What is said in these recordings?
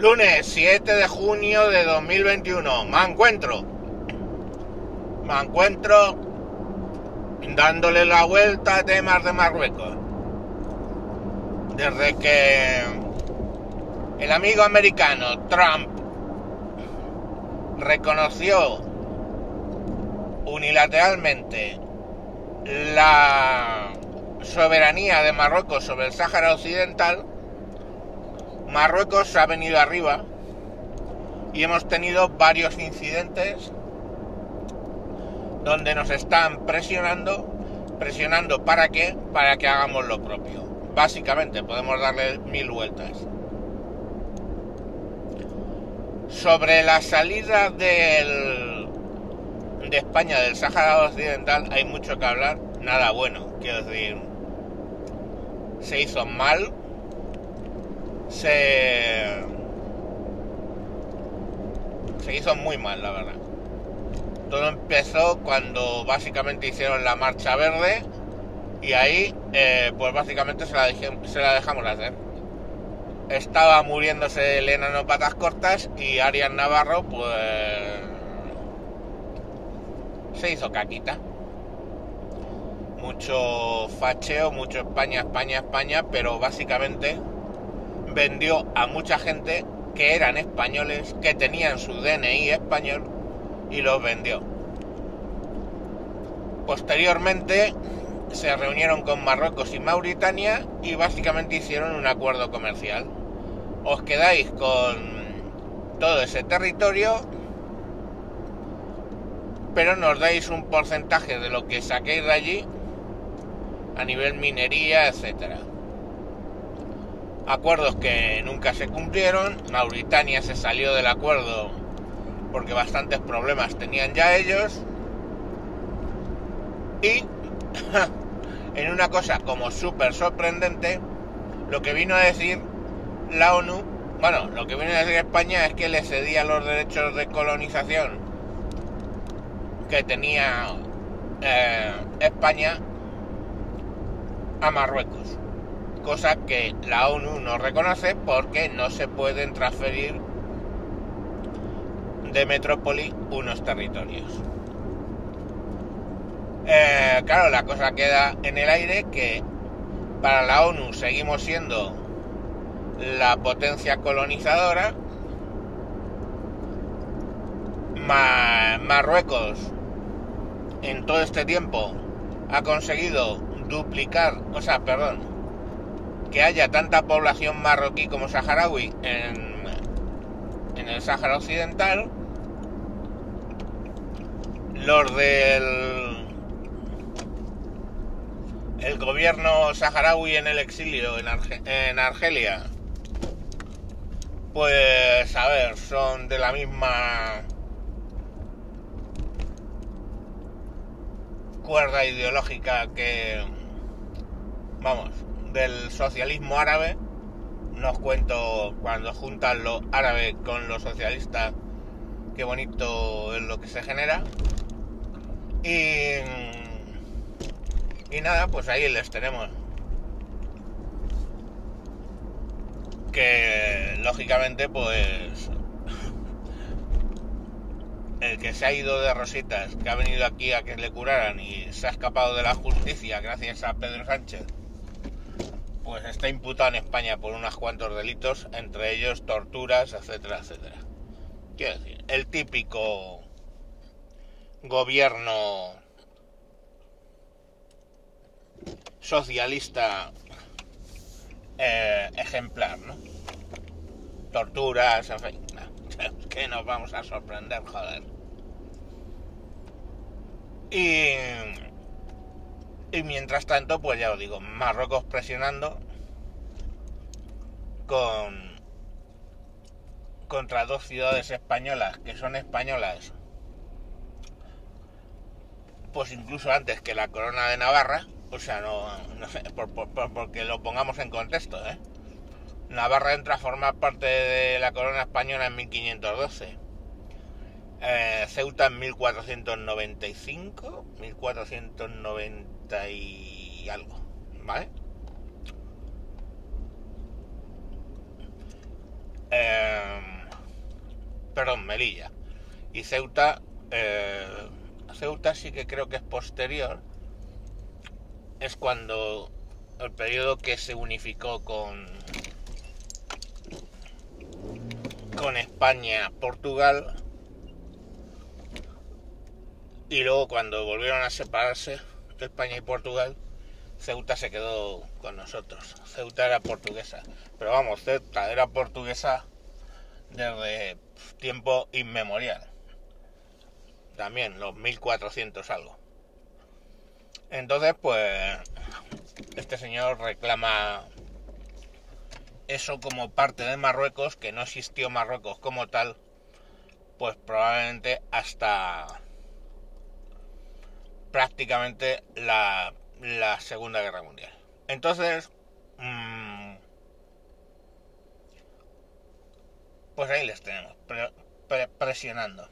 Lunes 7 de junio de 2021. Me encuentro. Me encuentro dándole la vuelta a temas de Marruecos. Desde que el amigo americano Trump reconoció unilateralmente la soberanía de Marruecos sobre el Sáhara Occidental, Marruecos ha venido arriba y hemos tenido varios incidentes donde nos están presionando, presionando para qué, para que hagamos lo propio. Básicamente podemos darle mil vueltas. Sobre la salida del, de España del Sáhara Occidental hay mucho que hablar, nada bueno, quiero decir, se hizo mal, se, se hizo muy mal, la verdad. Todo empezó cuando básicamente hicieron la marcha verde y ahí, eh, pues básicamente se la, dejamos hacer. Estaba muriéndose el enano patas cortas y Arias Navarro, pues se hizo caquita. Mucho facheo, mucho España, España, España, pero básicamente vendió a mucha gente que eran españoles, que tenían su DNI español y los vendió. Posteriormente se reunieron con Marruecos y Mauritania y básicamente hicieron un acuerdo comercial. Os quedáis con todo ese territorio, pero nos dais un porcentaje de lo que saquéis de allí a nivel minería, etcétera. Acuerdos que nunca se cumplieron, Mauritania se salió del acuerdo porque bastantes problemas tenían ya ellos. Y en una cosa como súper sorprendente, lo que vino a decir la ONU, bueno, lo que vino a decir España es que le cedía los derechos de colonización que tenía eh, España a Marruecos, cosa que la ONU no reconoce porque no se pueden transferir de metrópoli unos territorios. Eh, claro, la cosa queda en el aire que para la ONU seguimos siendo la potencia colonizadora. Marruecos en todo este tiempo ha conseguido duplicar, o sea, perdón, que haya tanta población marroquí como saharaui en, en el Sáhara Occidental los del el gobierno saharaui en el exilio en, en Argelia, pues a ver, son de la misma cuerda ideológica que, vamos, del socialismo árabe. No os cuento cuando juntan lo árabe con lo socialista, qué bonito es lo que se genera. Y, y nada, pues ahí les tenemos. Que lógicamente pues el que se ha ido de rositas, que ha venido aquí a que le curaran y se ha escapado de la justicia gracias a Pedro Sánchez, pues está imputado en España por unos cuantos delitos, entre ellos torturas, etcétera, etcétera. Quiero decir, el típico gobierno socialista eh, ejemplar, ¿no? Torturas, en fin, que nos vamos a sorprender, joder. Y, y mientras tanto, pues ya os digo, Marruecos presionando con contra dos ciudades españolas que son españolas pues incluso antes que la corona de Navarra, o sea, no, no sé, por, por, porque lo pongamos en contexto, ¿eh? Navarra entra a formar parte de la corona española en 1512, eh, Ceuta en 1495, 1490 y algo, ¿vale? Eh, perdón, Melilla. Y Ceuta, eh, Ceuta sí que creo que es posterior, es cuando el periodo que se unificó con con España, Portugal y luego cuando volvieron a separarse España y Portugal, Ceuta se quedó con nosotros. Ceuta era portuguesa, pero vamos, Ceuta era portuguesa desde tiempo inmemorial. También los 1400 algo. Entonces, pues este señor reclama eso como parte de Marruecos, que no existió Marruecos como tal, pues probablemente hasta prácticamente la, Segunda Guerra Mundial. Entonces, mm, pues ahí les tenemos, presionando.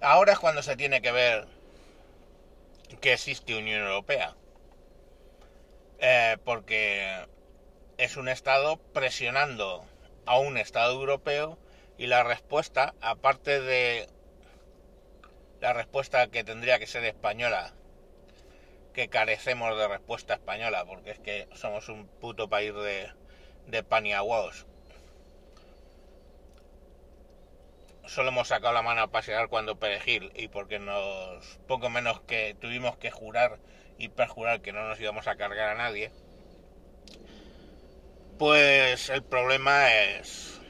Ahora es cuando se tiene que ver que existe Unión Europea. Eh, porque es un Estado presionando a un Estado europeo y la respuesta, aparte de la respuesta que tendría que ser española, que carecemos de respuesta española, porque es que somos un puto país de, de paniaguaos. Solo hemos sacado la mano a pasear cuando perejil y porque nos poco menos que tuvimos que jurar y perjurar que no nos íbamos a cargar a nadie pues el problema es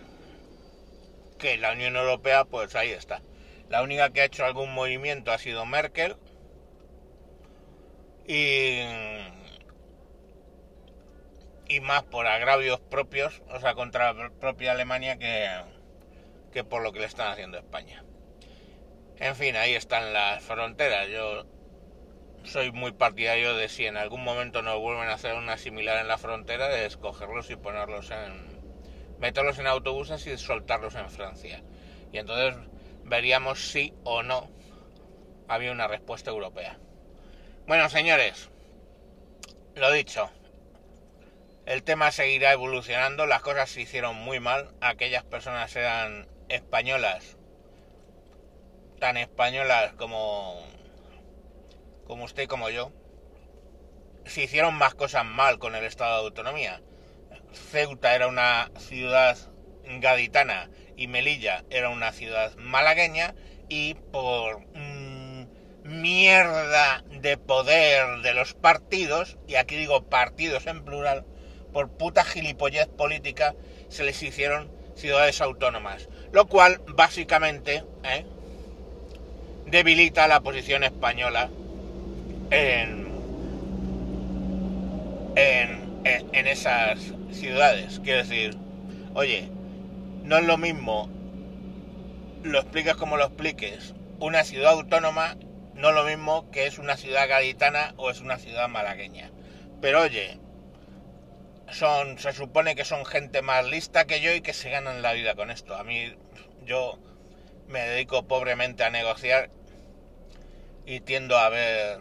que la Unión Europea, pues ahí está. La única que ha hecho algún movimiento ha sido Merkel. Y, y más por agravios propios, o sea, contra la propia Alemania que, que por lo que le están haciendo a España. En fin, ahí están las fronteras. Yo soy muy partidario de si en algún momento nos vuelven a hacer una similar en la frontera, de escogerlos y ponerlos en. meterlos en autobuses y soltarlos en Francia. Y entonces veríamos si o no había una respuesta europea. Bueno, señores, lo dicho. El tema seguirá evolucionando, las cosas se hicieron muy mal, aquellas personas eran españolas, tan españolas como como usted y como yo, se hicieron más cosas mal con el estado de autonomía. Ceuta era una ciudad gaditana y Melilla era una ciudad malagueña y por mierda de poder de los partidos, y aquí digo partidos en plural, por puta gilipollez política se les hicieron ciudades autónomas. Lo cual básicamente ¿eh? debilita la posición española en, en, esas ciudades. Quiero decir, oye, no es lo mismo, lo expliques como lo expliques, una ciudad autónoma no es lo mismo que es una ciudad gaditana o es una ciudad malagueña. Pero oye, son, se supone que son gente más lista que yo y que se ganan la vida con esto. A mí, yo me dedico pobremente a negociar y tiendo a ver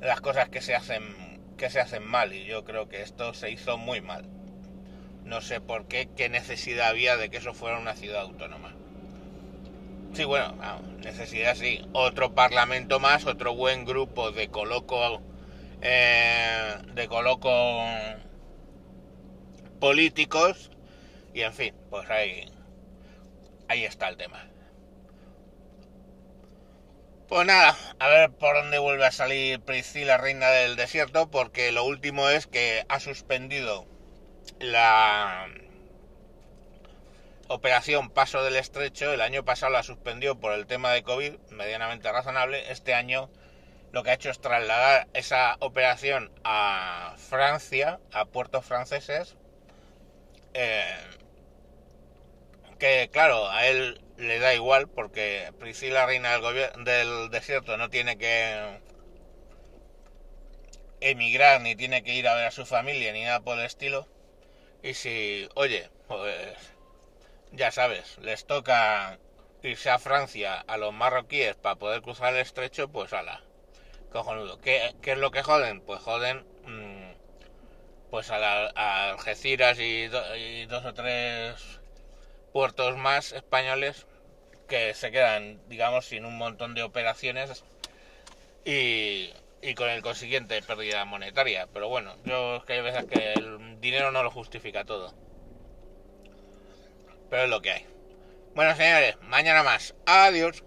las cosas que se hacen que se hacen mal y yo creo que esto se hizo muy mal. No sé por qué, qué necesidad había de que eso fuera una ciudad autónoma. Sí, bueno, necesidad sí. Otro parlamento más, otro buen grupo de coloco eh, de coloco políticos y en fin, pues ahí ahí está el tema. Pues nada, a ver por dónde vuelve a salir Priscila, reina del desierto, porque lo último es que ha suspendido la operación Paso del Estrecho. El año pasado la suspendió por el tema de COVID, medianamente razonable. Este año lo que ha hecho es trasladar esa operación a Francia, a puertos franceses. Eh, que claro, a él le da igual porque Priscila, reina del, del desierto, no tiene que emigrar ni tiene que ir a ver a su familia ni nada por el estilo. Y si, oye, pues ya sabes, les toca irse a Francia a los marroquíes para poder cruzar el estrecho, pues ala, cojonudo. ¿Qué, qué es lo que joden? Pues joden mm, pues a, la, Algeciras y, y dos o tres puertos más españoles que se quedan, digamos, sin un montón de operaciones y, y con el consiguiente pérdida monetaria. Pero bueno, yo es que hay veces que el dinero no lo justifica todo. Pero es lo que hay. Bueno, señores, mañana más. Adiós.